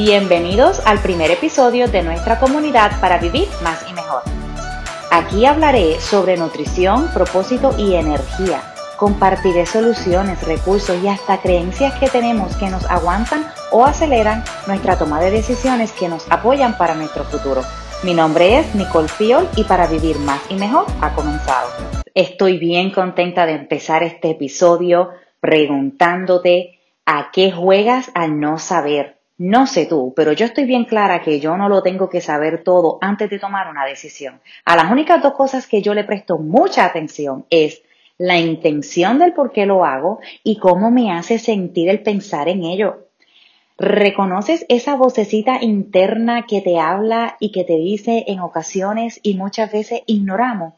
Bienvenidos al primer episodio de nuestra comunidad para vivir más y mejor. Aquí hablaré sobre nutrición, propósito y energía. Compartiré soluciones, recursos y hasta creencias que tenemos que nos aguantan o aceleran nuestra toma de decisiones que nos apoyan para nuestro futuro. Mi nombre es Nicole Fiol y para vivir más y mejor ha comenzado. Estoy bien contenta de empezar este episodio preguntándote a qué juegas al no saber no sé tú, pero yo estoy bien clara que yo no lo tengo que saber todo antes de tomar una decisión. A las únicas dos cosas que yo le presto mucha atención es la intención del por qué lo hago y cómo me hace sentir el pensar en ello. ¿Reconoces esa vocecita interna que te habla y que te dice en ocasiones y muchas veces ignoramos?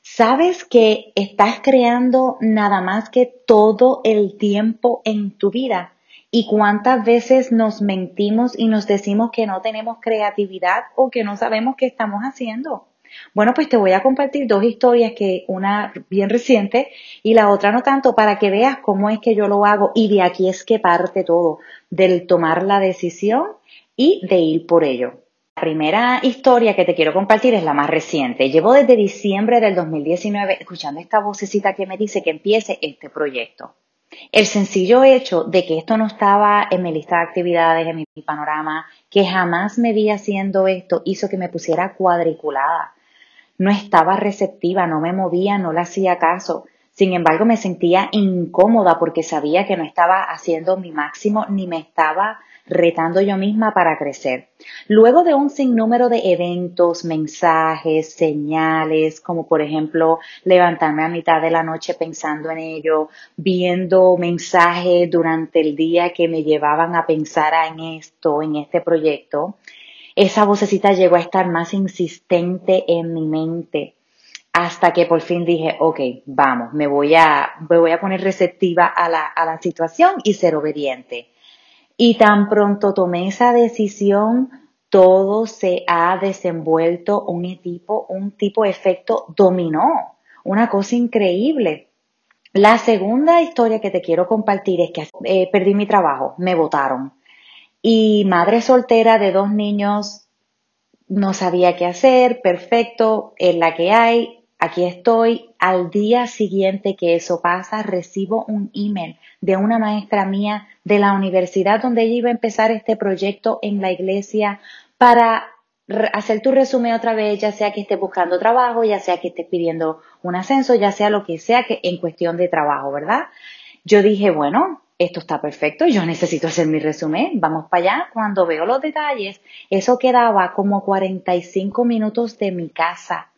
¿Sabes que estás creando nada más que todo el tiempo en tu vida? ¿Y cuántas veces nos mentimos y nos decimos que no tenemos creatividad o que no sabemos qué estamos haciendo? Bueno, pues te voy a compartir dos historias que una bien reciente y la otra no tanto para que veas cómo es que yo lo hago y de aquí es que parte todo, del tomar la decisión y de ir por ello. La primera historia que te quiero compartir es la más reciente. Llevo desde diciembre del 2019 escuchando esta vocecita que me dice que empiece este proyecto. El sencillo hecho de que esto no estaba en mi lista de actividades, en mi panorama, que jamás me vi haciendo esto, hizo que me pusiera cuadriculada. No estaba receptiva, no me movía, no le hacía caso. Sin embargo, me sentía incómoda porque sabía que no estaba haciendo mi máximo ni me estaba retando yo misma para crecer. Luego de un sinnúmero de eventos, mensajes, señales, como por ejemplo levantarme a mitad de la noche pensando en ello, viendo mensajes durante el día que me llevaban a pensar en esto, en este proyecto, esa vocecita llegó a estar más insistente en mi mente hasta que por fin dije, ok, vamos, me voy a, me voy a poner receptiva a la, a la situación y ser obediente. Y tan pronto tomé esa decisión, todo se ha desenvuelto un tipo, un tipo de efecto dominó, una cosa increíble. La segunda historia que te quiero compartir es que eh, perdí mi trabajo, me votaron. Y madre soltera de dos niños, no sabía qué hacer, perfecto, en la que hay, Aquí estoy. Al día siguiente que eso pasa, recibo un email de una maestra mía de la universidad donde ella iba a empezar este proyecto en la iglesia para hacer tu resumen otra vez, ya sea que estés buscando trabajo, ya sea que estés pidiendo un ascenso, ya sea lo que sea que en cuestión de trabajo, ¿verdad? Yo dije, bueno, esto está perfecto, yo necesito hacer mi resumen, vamos para allá. Cuando veo los detalles, eso quedaba como 45 minutos de mi casa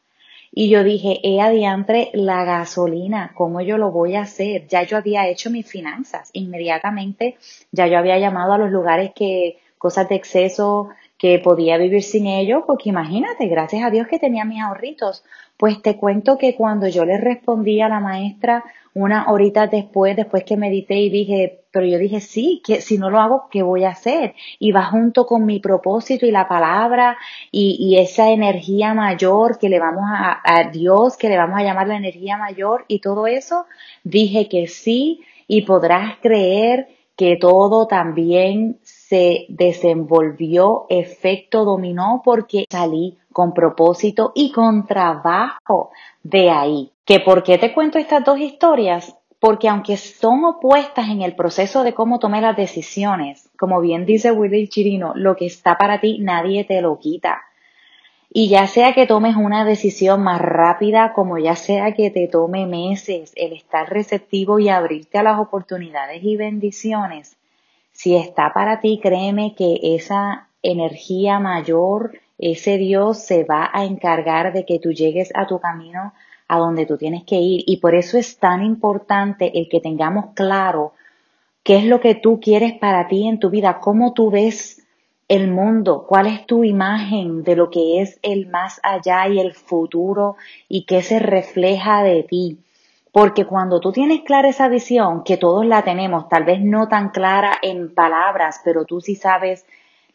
y yo dije, he adiantre la gasolina, ¿cómo yo lo voy a hacer? Ya yo había hecho mis finanzas inmediatamente, ya yo había llamado a los lugares que, cosas de exceso, que podía vivir sin ello, porque imagínate, gracias a Dios que tenía mis ahorritos. Pues te cuento que cuando yo le respondí a la maestra una horita después, después que medité y dije, pero yo dije, sí, que si no lo hago, ¿qué voy a hacer? Y va junto con mi propósito y la palabra y, y esa energía mayor que le vamos a, a Dios, que le vamos a llamar la energía mayor y todo eso, dije que sí y podrás creer que todo también se desenvolvió efecto dominó porque salí con propósito y con trabajo de ahí. ¿Que por qué te cuento estas dos historias? Porque aunque son opuestas en el proceso de cómo tomé las decisiones, como bien dice Willy Chirino, lo que está para ti nadie te lo quita. Y ya sea que tomes una decisión más rápida, como ya sea que te tome meses el estar receptivo y abrirte a las oportunidades y bendiciones, si está para ti, créeme que esa energía mayor, ese Dios se va a encargar de que tú llegues a tu camino a donde tú tienes que ir. Y por eso es tan importante el que tengamos claro qué es lo que tú quieres para ti en tu vida, cómo tú ves el mundo, cuál es tu imagen de lo que es el más allá y el futuro y qué se refleja de ti. Porque cuando tú tienes clara esa visión, que todos la tenemos, tal vez no tan clara en palabras, pero tú sí sabes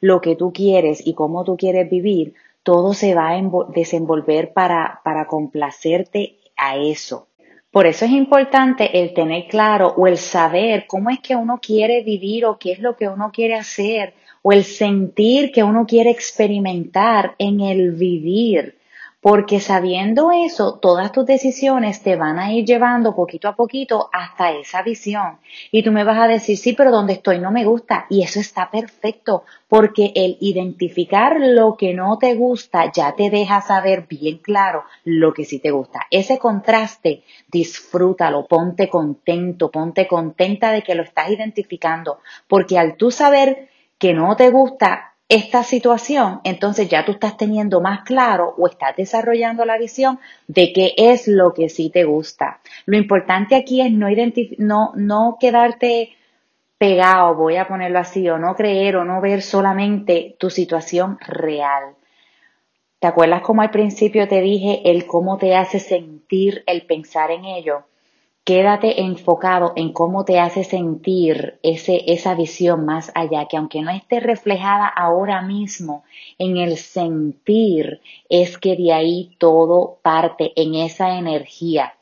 lo que tú quieres y cómo tú quieres vivir, todo se va a desenvolver para, para complacerte a eso. Por eso es importante el tener claro o el saber cómo es que uno quiere vivir o qué es lo que uno quiere hacer o el sentir que uno quiere experimentar en el vivir. Porque sabiendo eso, todas tus decisiones te van a ir llevando poquito a poquito hasta esa visión. Y tú me vas a decir, sí, pero donde estoy no me gusta. Y eso está perfecto, porque el identificar lo que no te gusta ya te deja saber bien claro lo que sí te gusta. Ese contraste, disfrútalo, ponte contento, ponte contenta de que lo estás identificando, porque al tú saber que no te gusta, esta situación, entonces ya tú estás teniendo más claro o estás desarrollando la visión de qué es lo que sí te gusta. Lo importante aquí es no, no, no quedarte pegado, voy a ponerlo así, o no creer o no ver solamente tu situación real. ¿Te acuerdas como al principio te dije el cómo te hace sentir el pensar en ello? Quédate enfocado en cómo te hace sentir ese, esa visión más allá, que aunque no esté reflejada ahora mismo en el sentir, es que de ahí todo parte en esa energía.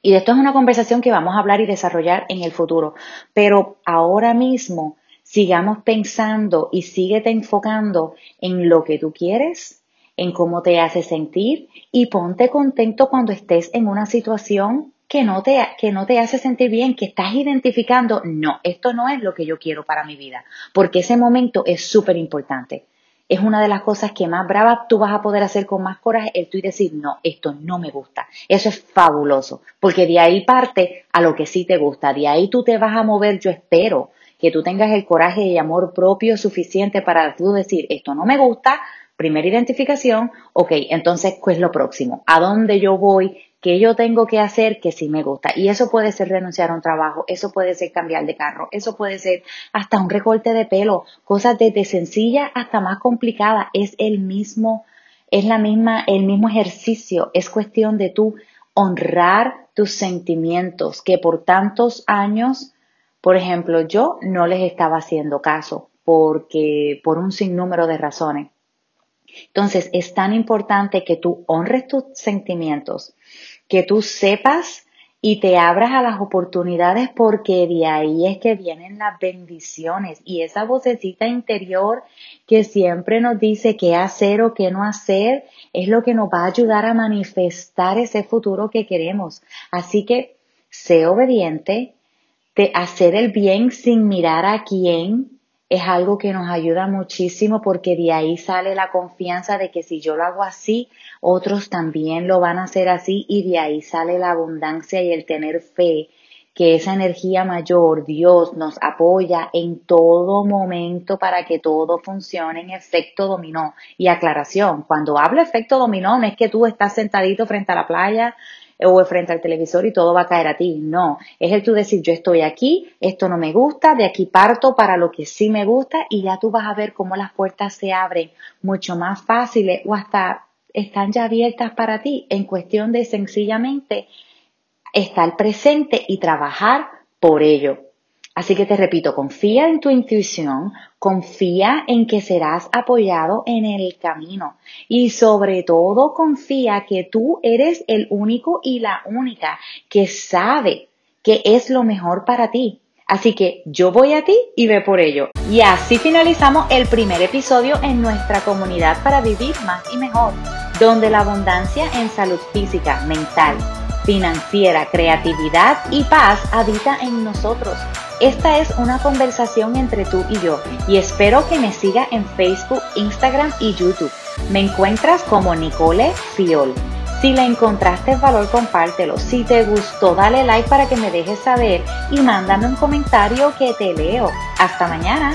Y de esto es una conversación que vamos a hablar y desarrollar en el futuro. Pero ahora mismo sigamos pensando y síguete enfocando en lo que tú quieres, en cómo te hace sentir y ponte contento cuando estés en una situación que no, te, que no te hace sentir bien, que estás identificando, no, esto no es lo que yo quiero para mi vida, porque ese momento es súper importante. Es una de las cosas que más brava tú vas a poder hacer con más coraje, el tú y decir, no, esto no me gusta. Eso es fabuloso, porque de ahí parte a lo que sí te gusta, de ahí tú te vas a mover, yo espero que tú tengas el coraje y amor propio suficiente para tú decir, esto no me gusta, primera identificación, ok, entonces, ¿qué es lo próximo? ¿A dónde yo voy? Que yo tengo que hacer que sí me gusta. Y eso puede ser renunciar a un trabajo, eso puede ser cambiar de carro, eso puede ser hasta un recorte de pelo, cosas desde sencilla hasta más complicada. Es el mismo, es la misma, el mismo ejercicio. Es cuestión de tú honrar tus sentimientos que por tantos años, por ejemplo, yo no les estaba haciendo caso porque por un sinnúmero de razones. Entonces, es tan importante que tú honres tus sentimientos, que tú sepas y te abras a las oportunidades porque de ahí es que vienen las bendiciones y esa vocecita interior que siempre nos dice qué hacer o qué no hacer es lo que nos va a ayudar a manifestar ese futuro que queremos. Así que sé obediente, de hacer el bien sin mirar a quién, es algo que nos ayuda muchísimo porque de ahí sale la confianza de que si yo lo hago así, otros también lo van a hacer así y de ahí sale la abundancia y el tener fe que esa energía mayor, Dios, nos apoya en todo momento para que todo funcione en efecto dominó. Y aclaración, cuando hablo efecto dominó, no es que tú estás sentadito frente a la playa o frente al televisor y todo va a caer a ti. No, es el tú decir yo estoy aquí, esto no me gusta, de aquí parto para lo que sí me gusta y ya tú vas a ver cómo las puertas se abren mucho más fáciles o hasta están ya abiertas para ti en cuestión de sencillamente estar presente y trabajar por ello. Así que te repito, confía en tu intuición, confía en que serás apoyado en el camino y sobre todo confía que tú eres el único y la única que sabe que es lo mejor para ti. Así que yo voy a ti y ve por ello. Y así finalizamos el primer episodio en nuestra comunidad para vivir más y mejor, donde la abundancia en salud física, mental, financiera, creatividad y paz habita en nosotros. Esta es una conversación entre tú y yo y espero que me siga en Facebook, Instagram y YouTube. Me encuentras como Nicole Fiol. Si le encontraste valor, compártelo. Si te gustó, dale like para que me dejes saber y mándame un comentario que te leo. Hasta mañana.